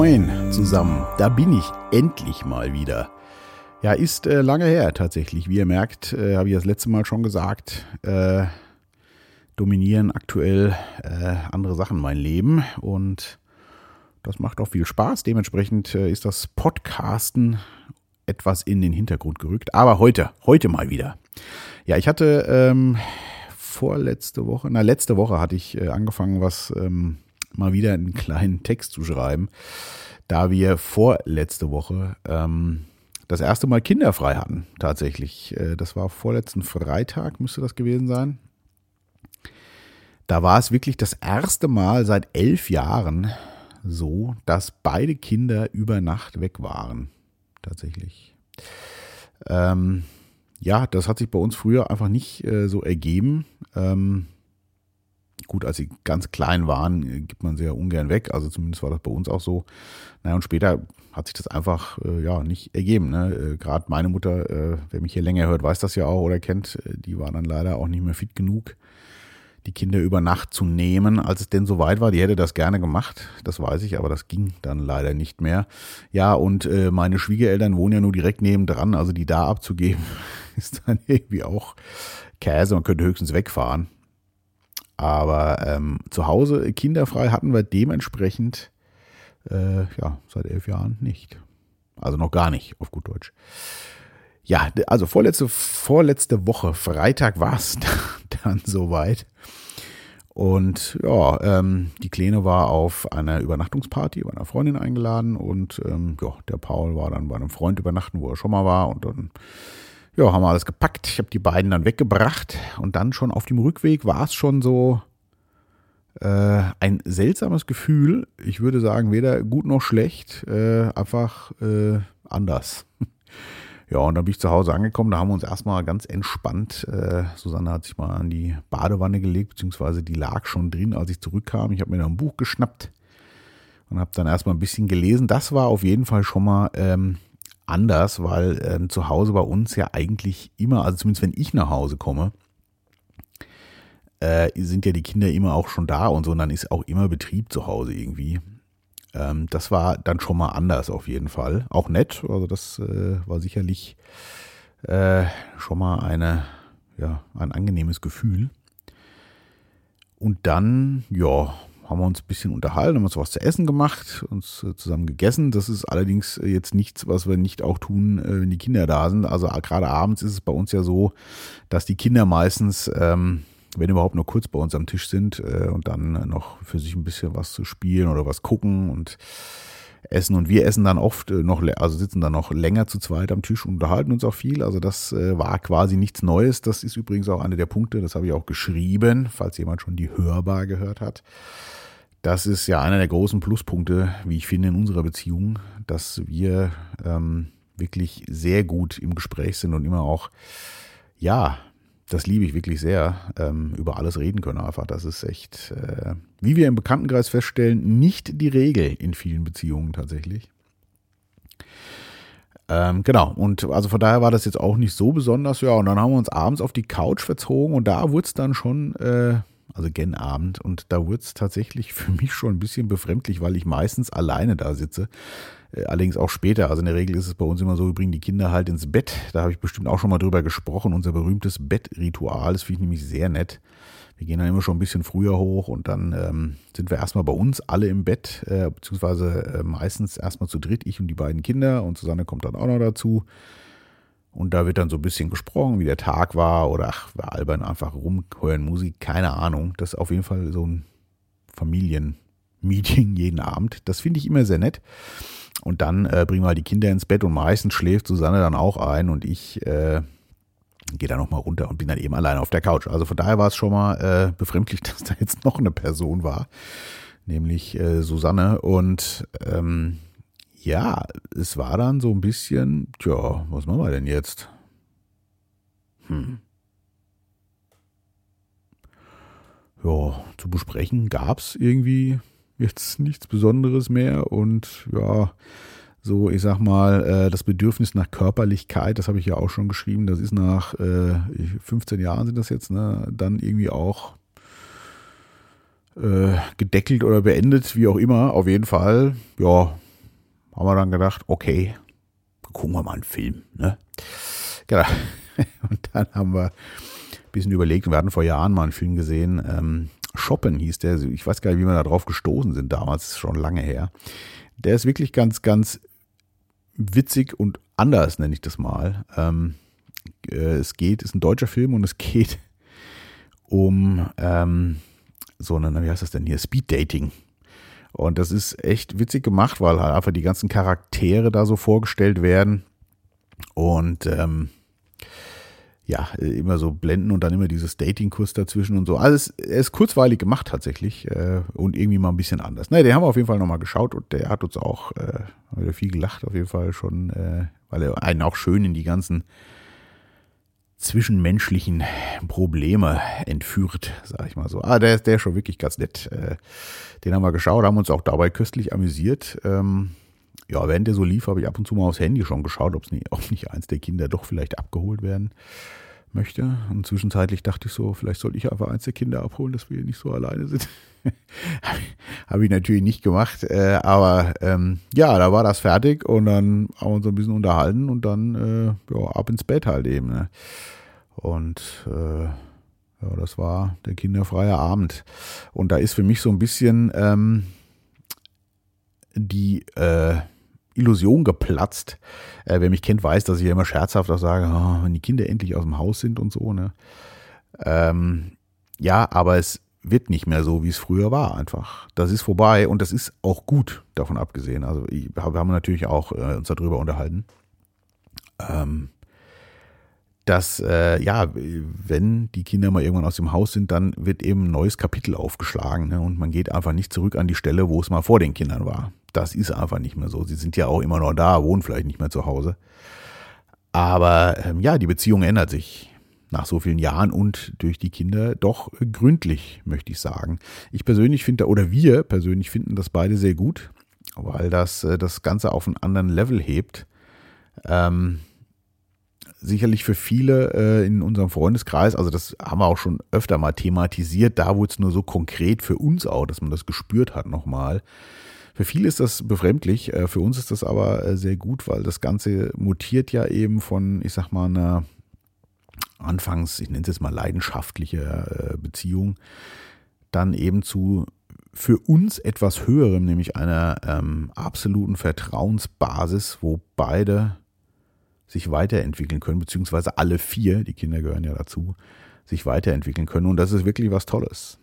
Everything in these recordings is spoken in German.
Moin zusammen, da bin ich endlich mal wieder. Ja, ist äh, lange her tatsächlich. Wie ihr merkt, äh, habe ich das letzte Mal schon gesagt, äh, dominieren aktuell äh, andere Sachen mein Leben und das macht auch viel Spaß. Dementsprechend äh, ist das Podcasten etwas in den Hintergrund gerückt. Aber heute, heute mal wieder. Ja, ich hatte ähm, vorletzte Woche, na letzte Woche hatte ich äh, angefangen, was ähm, mal wieder einen kleinen Text zu schreiben, da wir vorletzte Woche ähm, das erste Mal kinderfrei hatten, tatsächlich. Äh, das war vorletzten Freitag, müsste das gewesen sein. Da war es wirklich das erste Mal seit elf Jahren so, dass beide Kinder über Nacht weg waren. Tatsächlich. Ähm, ja, das hat sich bei uns früher einfach nicht äh, so ergeben. Ähm, gut, als sie ganz klein waren, äh, gibt man sie ja ungern weg. Also zumindest war das bei uns auch so. Naja, und später hat sich das einfach äh, ja nicht ergeben. Ne? Äh, Gerade meine Mutter, äh, wer mich hier länger hört, weiß das ja auch oder kennt, äh, die war dann leider auch nicht mehr fit genug, die Kinder über Nacht zu nehmen, als es denn soweit war. Die hätte das gerne gemacht, das weiß ich, aber das ging dann leider nicht mehr. Ja, und äh, meine Schwiegereltern wohnen ja nur direkt nebendran, also die da abzugeben, ist dann irgendwie auch Käse. Man könnte höchstens wegfahren. Aber ähm, zu Hause kinderfrei hatten wir dementsprechend äh, ja seit elf Jahren nicht. Also noch gar nicht, auf gut Deutsch. Ja, also vorletzte, vorletzte Woche, Freitag war es dann soweit. Und ja, ähm, die Kleine war auf einer Übernachtungsparty bei einer Freundin eingeladen und ähm, ja, der Paul war dann bei einem Freund übernachten, wo er schon mal war und dann ja, haben wir alles gepackt. Ich habe die beiden dann weggebracht und dann schon auf dem Rückweg war es schon so äh, ein seltsames Gefühl. Ich würde sagen, weder gut noch schlecht, äh, einfach äh, anders. Ja, und dann bin ich zu Hause angekommen. Da haben wir uns erstmal ganz entspannt. Äh, Susanne hat sich mal an die Badewanne gelegt, beziehungsweise die lag schon drin, als ich zurückkam. Ich habe mir da ein Buch geschnappt und habe dann erstmal ein bisschen gelesen. Das war auf jeden Fall schon mal ähm, anders, weil ähm, zu Hause bei uns ja eigentlich immer, also zumindest wenn ich nach Hause komme, äh, sind ja die Kinder immer auch schon da und so, und dann ist auch immer Betrieb zu Hause irgendwie. Ähm, das war dann schon mal anders auf jeden Fall. Auch nett, also das äh, war sicherlich äh, schon mal eine, ja, ein angenehmes Gefühl. Und dann, ja, haben wir uns ein bisschen unterhalten, haben uns was zu essen gemacht, uns äh, zusammen gegessen. Das ist allerdings äh, jetzt nichts, was wir nicht auch tun, äh, wenn die Kinder da sind. Also gerade abends ist es bei uns ja so, dass die Kinder meistens, ähm, wenn überhaupt nur kurz bei uns am Tisch sind und dann noch für sich ein bisschen was zu spielen oder was gucken und essen und wir essen dann oft noch, also sitzen dann noch länger zu zweit am Tisch und unterhalten uns auch viel. Also das war quasi nichts Neues. Das ist übrigens auch einer der Punkte, das habe ich auch geschrieben, falls jemand schon die Hörbar gehört hat. Das ist ja einer der großen Pluspunkte, wie ich finde, in unserer Beziehung, dass wir ähm, wirklich sehr gut im Gespräch sind und immer auch, ja, das liebe ich wirklich sehr, ähm, über alles reden können einfach. Das ist echt, äh, wie wir im Bekanntenkreis feststellen, nicht die Regel in vielen Beziehungen tatsächlich. Ähm, genau, und also von daher war das jetzt auch nicht so besonders, ja, und dann haben wir uns abends auf die Couch verzogen und da wurde es dann schon äh, also gen Abend. Und da wurde es tatsächlich für mich schon ein bisschen befremdlich, weil ich meistens alleine da sitze. Äh, allerdings auch später. Also in der Regel ist es bei uns immer so, wir bringen die Kinder halt ins Bett. Da habe ich bestimmt auch schon mal drüber gesprochen. Unser berühmtes Bettritual, das finde ich nämlich sehr nett. Wir gehen dann immer schon ein bisschen früher hoch und dann ähm, sind wir erstmal bei uns alle im Bett, äh, beziehungsweise äh, meistens erstmal zu dritt, ich und die beiden Kinder und Susanne kommt dann auch noch dazu. Und da wird dann so ein bisschen gesprochen, wie der Tag war oder ach, wir albern einfach rum, hören Musik, keine Ahnung. Das ist auf jeden Fall so ein Familienmeeting jeden Abend. Das finde ich immer sehr nett. Und dann äh, bringen wir die Kinder ins Bett und meistens schläft Susanne dann auch ein und ich äh, gehe dann nochmal runter und bin dann eben alleine auf der Couch. Also von daher war es schon mal äh, befremdlich, dass da jetzt noch eine Person war, nämlich äh, Susanne. Und ähm, ja, es war dann so ein bisschen, tja, was machen wir denn jetzt? Hm. Ja, zu besprechen gab es irgendwie jetzt nichts Besonderes mehr und ja, so, ich sag mal, äh, das Bedürfnis nach Körperlichkeit, das habe ich ja auch schon geschrieben, das ist nach äh, 15 Jahren sind das jetzt, ne, dann irgendwie auch äh, gedeckelt oder beendet, wie auch immer. Auf jeden Fall, ja, haben wir dann gedacht, okay, gucken wir mal einen Film. Ne? Genau. Und dann haben wir ein bisschen überlegt, wir hatten vor Jahren mal einen Film gesehen, ähm, Shoppen hieß der, ich weiß gar nicht, wie wir da drauf gestoßen sind damals, schon lange her. Der ist wirklich ganz, ganz witzig und anders, nenne ich das mal. Ähm, äh, es geht, ist ein deutscher Film und es geht um ähm, so eine, wie heißt das denn hier, Speed Dating. Und das ist echt witzig gemacht, weil halt einfach die ganzen Charaktere da so vorgestellt werden. Und ähm, ja, immer so blenden und dann immer dieses Dating-Kurs dazwischen und so. Alles, er ist kurzweilig gemacht tatsächlich äh, und irgendwie mal ein bisschen anders. Naja, den haben wir auf jeden Fall nochmal geschaut und der hat uns auch äh, wieder viel gelacht auf jeden Fall schon, äh, weil er einen auch schön in die ganzen zwischenmenschlichen Probleme entführt, sag ich mal so. Ah, der, der ist schon wirklich ganz nett. Äh, den haben wir geschaut, haben uns auch dabei köstlich amüsiert. Ähm, ja, während der so lief, habe ich ab und zu mal aufs Handy schon geschaut, ob's nicht, ob nicht eins der Kinder doch vielleicht abgeholt werden möchte. Und zwischenzeitlich dachte ich so, vielleicht sollte ich einfach eins der Kinder abholen, dass wir hier nicht so alleine sind. Habe ich natürlich nicht gemacht, äh, aber ähm, ja, da war das fertig und dann haben wir uns ein bisschen unterhalten und dann äh, ja, ab ins Bett halt eben. Ne? Und äh, ja, das war der kinderfreie Abend. Und da ist für mich so ein bisschen ähm, die äh, Illusion geplatzt. Äh, wer mich kennt, weiß, dass ich ja immer scherzhaft auch sage, oh, wenn die Kinder endlich aus dem Haus sind und so. Ne? Ähm, ja, aber es wird nicht mehr so, wie es früher war, einfach. Das ist vorbei und das ist auch gut, davon abgesehen. Also ich, wir haben natürlich auch äh, uns darüber unterhalten. Ähm, dass, äh, ja, wenn die Kinder mal irgendwann aus dem Haus sind, dann wird eben ein neues Kapitel aufgeschlagen ne? und man geht einfach nicht zurück an die Stelle, wo es mal vor den Kindern war. Das ist einfach nicht mehr so. Sie sind ja auch immer noch da, wohnen vielleicht nicht mehr zu Hause. Aber ähm, ja, die Beziehung ändert sich nach so vielen Jahren und durch die Kinder doch gründlich, möchte ich sagen. Ich persönlich finde, oder wir persönlich finden das beide sehr gut, weil das äh, das Ganze auf einen anderen Level hebt. Ähm, sicherlich für viele äh, in unserem Freundeskreis, also das haben wir auch schon öfter mal thematisiert, da wurde es nur so konkret für uns auch, dass man das gespürt hat nochmal. Für viele ist das befremdlich, äh, für uns ist das aber äh, sehr gut, weil das Ganze mutiert ja eben von, ich sag mal, einer anfangs, ich nenne es jetzt mal leidenschaftliche äh, Beziehung, dann eben zu für uns etwas höherem, nämlich einer ähm, absoluten Vertrauensbasis, wo beide sich weiterentwickeln können, beziehungsweise alle vier, die Kinder gehören ja dazu, sich weiterentwickeln können. Und das ist wirklich was Tolles.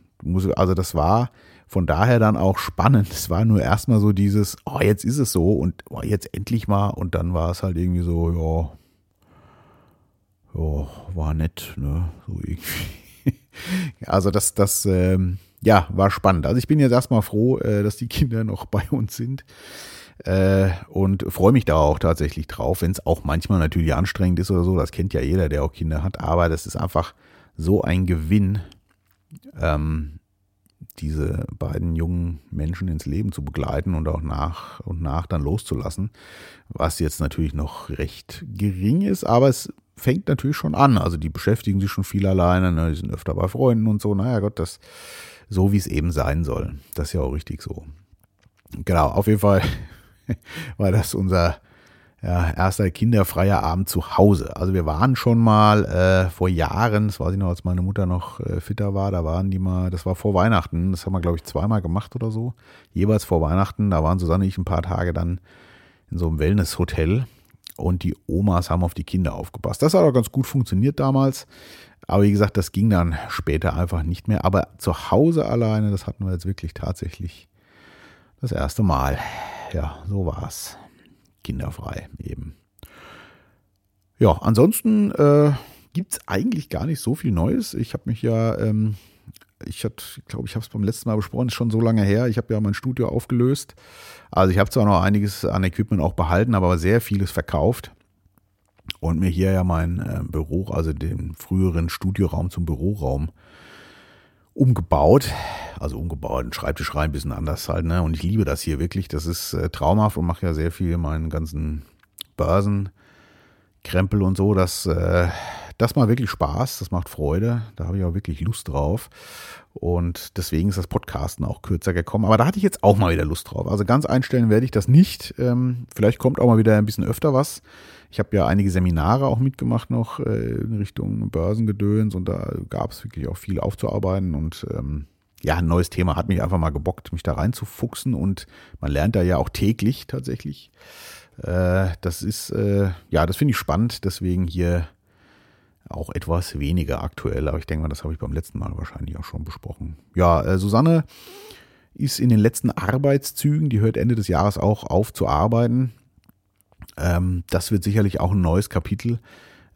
Also das war von daher dann auch spannend. Es war nur erstmal so dieses, oh, jetzt ist es so und oh, jetzt endlich mal. Und dann war es halt irgendwie so, ja, ja, war nett, ne? So irgendwie. also das, das, ähm, ja, war spannend. Also ich bin jetzt erstmal froh, äh, dass die Kinder noch bei uns sind. Äh, und freue mich da auch tatsächlich drauf, wenn es auch manchmal natürlich anstrengend ist oder so. Das kennt ja jeder, der auch Kinder hat. Aber das ist einfach so ein Gewinn, ähm, diese beiden jungen Menschen ins Leben zu begleiten und auch nach und nach dann loszulassen, was jetzt natürlich noch recht gering ist, aber es fängt natürlich schon an. Also die beschäftigen sich schon viel alleine, ne? die sind öfter bei Freunden und so. Naja Gott, das so wie es eben sein soll. Das ist ja auch richtig so. Genau, auf jeden Fall war das unser ja, erster kinderfreier Abend zu Hause. Also wir waren schon mal äh, vor Jahren, das weiß ich noch, als meine Mutter noch äh, fitter war, da waren die mal, das war vor Weihnachten, das haben wir, glaube ich, zweimal gemacht oder so. Jeweils vor Weihnachten, da waren Susanne und ich ein paar Tage dann in so einem Wellness-Hotel und die Omas haben auf die Kinder aufgepasst. Das hat auch ganz gut funktioniert damals. Aber wie gesagt, das ging dann später einfach nicht mehr. Aber zu Hause alleine, das hatten wir jetzt wirklich tatsächlich das erste Mal. Ja, so war's. Kinderfrei eben. Ja, ansonsten äh, gibt es eigentlich gar nicht so viel Neues. Ich habe mich ja, ähm, ich glaube, ich habe es beim letzten Mal besprochen, ist schon so lange her. Ich habe ja mein Studio aufgelöst. Also ich habe zwar noch einiges an Equipment auch behalten, aber sehr vieles verkauft. Und mir hier ja mein äh, Büro, also den früheren Studioraum zum Büroraum umgebaut. Also umgebaut, einen Schreibtisch rein, ein bisschen anders halt. Ne? Und ich liebe das hier wirklich. Das ist äh, traumhaft und mache ja sehr viel meinen ganzen Börsen. Krempel und so, das, äh, das macht wirklich Spaß, das macht Freude, da habe ich auch wirklich Lust drauf. Und deswegen ist das Podcasten auch kürzer gekommen. Aber da hatte ich jetzt auch mal wieder Lust drauf. Also ganz einstellen werde ich das nicht. Ähm, vielleicht kommt auch mal wieder ein bisschen öfter was. Ich habe ja einige Seminare auch mitgemacht noch äh, in Richtung Börsengedöns und da gab es wirklich auch viel aufzuarbeiten und ähm, ja, ein neues Thema hat mich einfach mal gebockt, mich da reinzufuchsen und man lernt da ja auch täglich tatsächlich. Äh, das ist, äh, ja, das finde ich spannend, deswegen hier auch etwas weniger aktuell, aber ich denke mal, das habe ich beim letzten Mal wahrscheinlich auch schon besprochen. Ja, äh, Susanne ist in den letzten Arbeitszügen, die hört Ende des Jahres auch auf zu arbeiten. Ähm, das wird sicherlich auch ein neues Kapitel.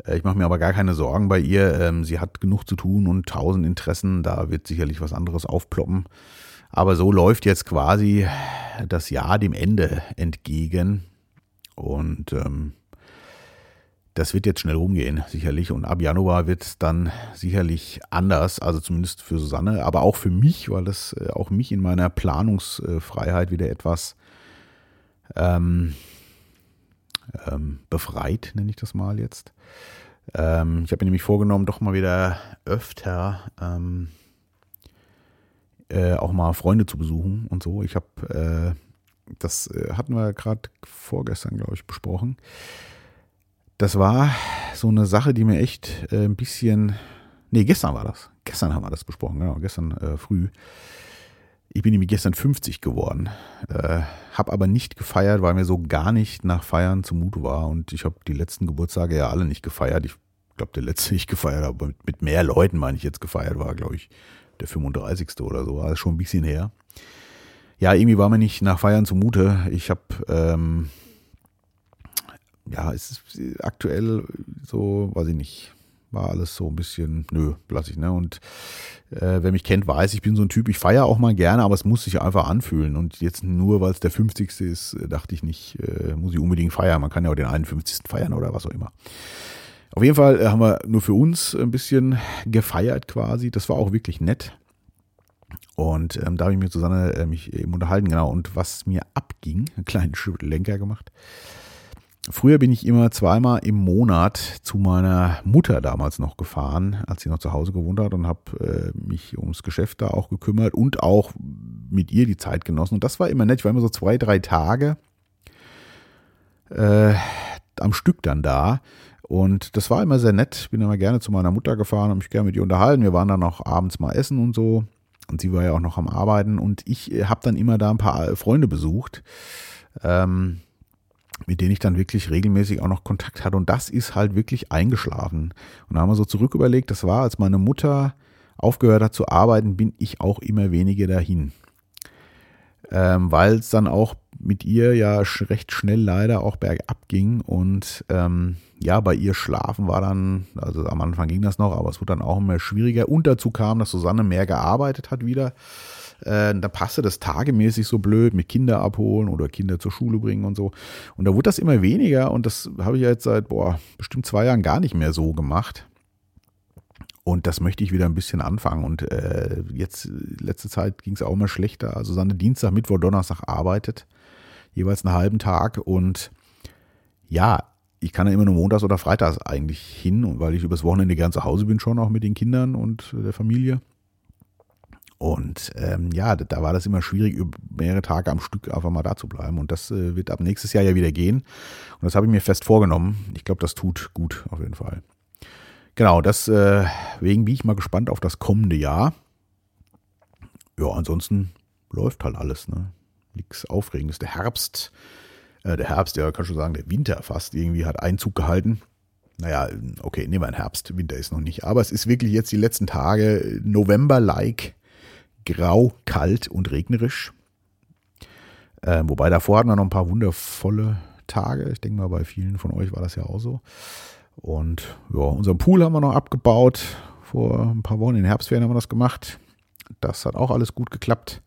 Äh, ich mache mir aber gar keine Sorgen bei ihr. Ähm, sie hat genug zu tun und tausend Interessen. Da wird sicherlich was anderes aufploppen. Aber so läuft jetzt quasi das Jahr dem Ende entgegen. Und ähm, das wird jetzt schnell rumgehen, sicherlich. Und ab Januar wird es dann sicherlich anders, also zumindest für Susanne, aber auch für mich, weil das äh, auch mich in meiner Planungsfreiheit wieder etwas ähm, ähm, befreit, nenne ich das mal jetzt. Ähm, ich habe mir nämlich vorgenommen, doch mal wieder öfter ähm, äh, auch mal Freunde zu besuchen und so. Ich habe, äh, das äh, hatten wir gerade vorgestern, glaube ich, besprochen. Das war so eine Sache, die mir echt äh, ein bisschen, nee, gestern war das. Gestern haben wir das besprochen, genau, gestern äh, früh. Ich bin nämlich gestern 50 geworden, äh, habe aber nicht gefeiert, weil mir so gar nicht nach Feiern zumute war. Und ich habe die letzten Geburtstage ja alle nicht gefeiert. Ich glaube, der letzte, ich gefeiert habe, mit, mit mehr Leuten, meine ich jetzt gefeiert, war, glaube ich, der 35. oder so. War schon ein bisschen her. Ja, irgendwie war mir nicht nach Feiern zumute. Ich habe, ähm, ja, es ist aktuell so, weiß ich nicht, war alles so ein bisschen, nö, lass ich, ne? Und äh, wer mich kennt, weiß, ich bin so ein Typ, ich feiere auch mal gerne, aber es muss sich einfach anfühlen. Und jetzt nur, weil es der 50. ist, äh, dachte ich nicht, äh, muss ich unbedingt feiern. Man kann ja auch den 51. feiern oder was auch immer. Auf jeden Fall äh, haben wir nur für uns ein bisschen gefeiert quasi. Das war auch wirklich nett. Und ähm, da habe ich mit Susanne äh, mich eben unterhalten, genau. Und was mir abging, einen kleinen Lenker gemacht. Früher bin ich immer zweimal im Monat zu meiner Mutter damals noch gefahren, als sie noch zu Hause gewohnt hat und habe äh, mich ums Geschäft da auch gekümmert und auch mit ihr die Zeit genossen. Und das war immer nett. Ich war immer so zwei, drei Tage äh, am Stück dann da. Und das war immer sehr nett. Bin immer gerne zu meiner Mutter gefahren, habe mich gerne mit ihr unterhalten. Wir waren dann auch abends mal essen und so. Und sie war ja auch noch am Arbeiten. Und ich äh, habe dann immer da ein paar Freunde besucht. Ähm, mit denen ich dann wirklich regelmäßig auch noch Kontakt hatte. Und das ist halt wirklich eingeschlafen. Und da haben wir so zurück überlegt, das war, als meine Mutter aufgehört hat zu arbeiten, bin ich auch immer weniger dahin. Ähm, Weil es dann auch mit ihr ja recht schnell leider auch bergab ging. Und ähm, ja, bei ihr schlafen war dann, also am Anfang ging das noch, aber es wurde dann auch immer schwieriger. Und dazu kam, dass Susanne mehr gearbeitet hat wieder. Äh, da passte das tagemäßig so blöd mit Kinder abholen oder Kinder zur Schule bringen und so. Und da wurde das immer weniger und das habe ich jetzt seit, boah, bestimmt zwei Jahren gar nicht mehr so gemacht. Und das möchte ich wieder ein bisschen anfangen. Und äh, jetzt, letzte Zeit ging es auch immer schlechter. Also seine Dienstag, Mittwoch, Donnerstag arbeitet. Jeweils einen halben Tag. Und ja, ich kann ja immer nur montags oder freitags eigentlich hin, weil ich übers Wochenende gern zu Hause bin, schon auch mit den Kindern und der Familie. Und ähm, ja, da war das immer schwierig, mehrere Tage am Stück einfach mal da zu bleiben. Und das äh, wird ab nächstes Jahr ja wieder gehen. Und das habe ich mir fest vorgenommen. Ich glaube, das tut gut auf jeden Fall. Genau, deswegen äh, bin ich mal gespannt auf das kommende Jahr. Ja, ansonsten läuft halt alles. Ne? Nichts Aufregendes. Der Herbst, äh, der Herbst, ja, kann schon sagen, der Winter fast irgendwie hat Einzug gehalten. Naja, okay, nehmen wir einen Herbst. Winter ist noch nicht. Aber es ist wirklich jetzt die letzten Tage November-like grau, kalt und regnerisch. Äh, wobei davor hatten wir noch ein paar wundervolle Tage. Ich denke mal, bei vielen von euch war das ja auch so. Und ja, unseren Pool haben wir noch abgebaut. Vor ein paar Wochen in den Herbstferien haben wir das gemacht. Das hat auch alles gut geklappt.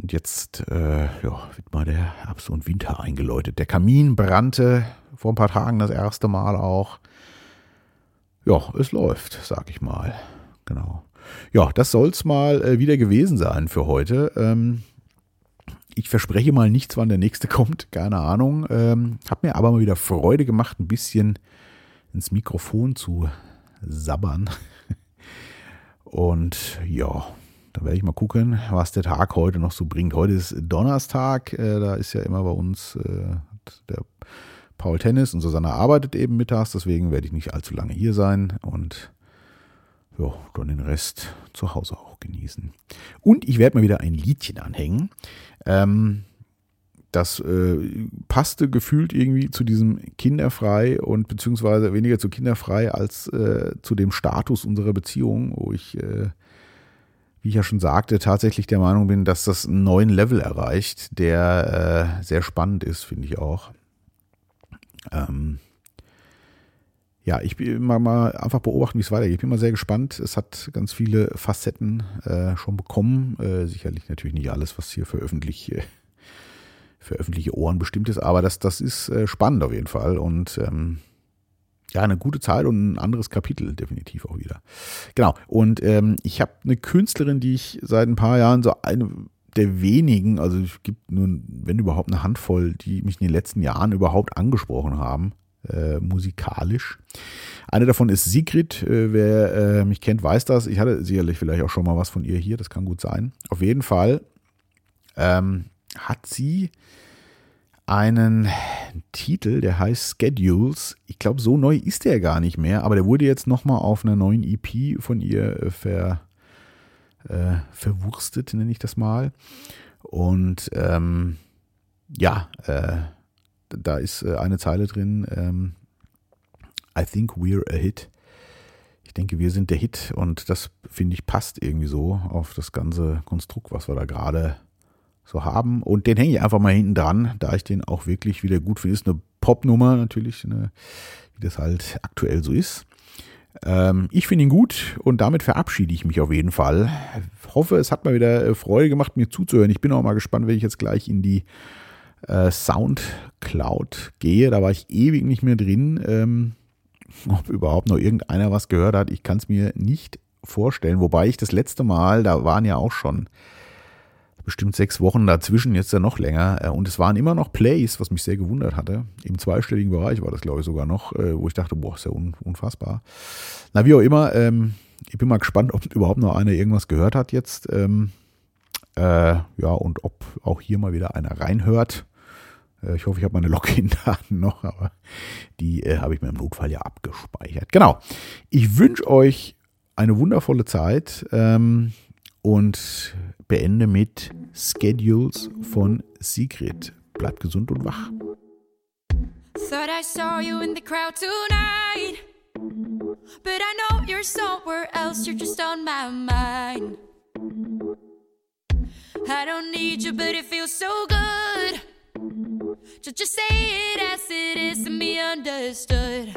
Und jetzt äh, ja, wird mal der Herbst und Winter eingeläutet. Der Kamin brannte vor ein paar Tagen das erste Mal auch. Ja, es läuft, sag ich mal. Genau. Ja, das soll es mal äh, wieder gewesen sein für heute. Ähm, ich verspreche mal nichts, wann der nächste kommt, keine Ahnung. Ähm, hat mir aber mal wieder Freude gemacht, ein bisschen ins Mikrofon zu sabbern. Und ja, da werde ich mal gucken, was der Tag heute noch so bringt. Heute ist Donnerstag, äh, da ist ja immer bei uns äh, der Paul Tennis und Susanne arbeitet eben mittags, deswegen werde ich nicht allzu lange hier sein und ja, dann den Rest zu Hause auch genießen. Und ich werde mal wieder ein Liedchen anhängen. Ähm, das äh, passte gefühlt irgendwie zu diesem kinderfrei und beziehungsweise weniger zu kinderfrei als äh, zu dem Status unserer Beziehung, wo ich, äh, wie ich ja schon sagte, tatsächlich der Meinung bin, dass das einen neuen Level erreicht, der äh, sehr spannend ist, finde ich auch. Ähm, ja, ich bin mal, mal einfach beobachten, wie es weitergeht. Ich bin mal sehr gespannt. Es hat ganz viele Facetten äh, schon bekommen. Äh, sicherlich natürlich nicht alles, was hier veröffentlicht für öffentliche Ohren bestimmt ist, aber das, das ist äh, spannend auf jeden Fall und ähm, ja, eine gute Zeit und ein anderes Kapitel definitiv auch wieder. Genau. Und ähm, ich habe eine Künstlerin, die ich seit ein paar Jahren so eine der wenigen, also es gibt nur, wenn überhaupt eine Handvoll, die mich in den letzten Jahren überhaupt angesprochen haben, äh, musikalisch. Eine davon ist Sigrid. Äh, wer äh, mich kennt, weiß das. Ich hatte sicherlich vielleicht auch schon mal was von ihr hier, das kann gut sein. Auf jeden Fall ähm, hat sie einen Titel, der heißt Schedules. Ich glaube, so neu ist der gar nicht mehr, aber der wurde jetzt nochmal auf einer neuen EP von ihr äh, ver, äh, verwurstet, nenne ich das mal. Und ähm, ja, äh, da ist äh, eine Zeile drin, ähm, I think we're a hit. Ich denke, wir sind der Hit und das finde ich passt irgendwie so auf das ganze Konstrukt, was wir da gerade so haben. Und den hänge ich einfach mal hinten dran, da ich den auch wirklich wieder gut finde. Ist eine Popnummer natürlich, eine, wie das halt aktuell so ist. Ähm, ich finde ihn gut und damit verabschiede ich mich auf jeden Fall. Hoffe, es hat mal wieder äh, Freude gemacht, mir zuzuhören. Ich bin auch mal gespannt, wenn ich jetzt gleich in die äh, Soundcloud gehe. Da war ich ewig nicht mehr drin. Ähm, ob überhaupt noch irgendeiner was gehört hat, ich kann es mir nicht vorstellen. Wobei ich das letzte Mal, da waren ja auch schon bestimmt sechs Wochen dazwischen, jetzt ja noch länger. Äh, und es waren immer noch Plays, was mich sehr gewundert hatte. Im zweistelligen Bereich war das, glaube ich, sogar noch, äh, wo ich dachte, boah, ist ja unfassbar. Na, wie auch immer, ähm, ich bin mal gespannt, ob überhaupt noch einer irgendwas gehört hat jetzt. Ähm, äh, ja, und ob auch hier mal wieder einer reinhört. Ich hoffe, ich habe meine Login-Daten noch, aber die äh, habe ich mir im Notfall ja abgespeichert. Genau. Ich wünsche euch eine wundervolle Zeit ähm, und beende mit Schedules von Sigrid. Bleibt gesund und wach. Thought I saw you in the crowd tonight. But I know you're somewhere else, you're just on my mind. I don't need you, but it feels so good. So just say it as it is to be understood.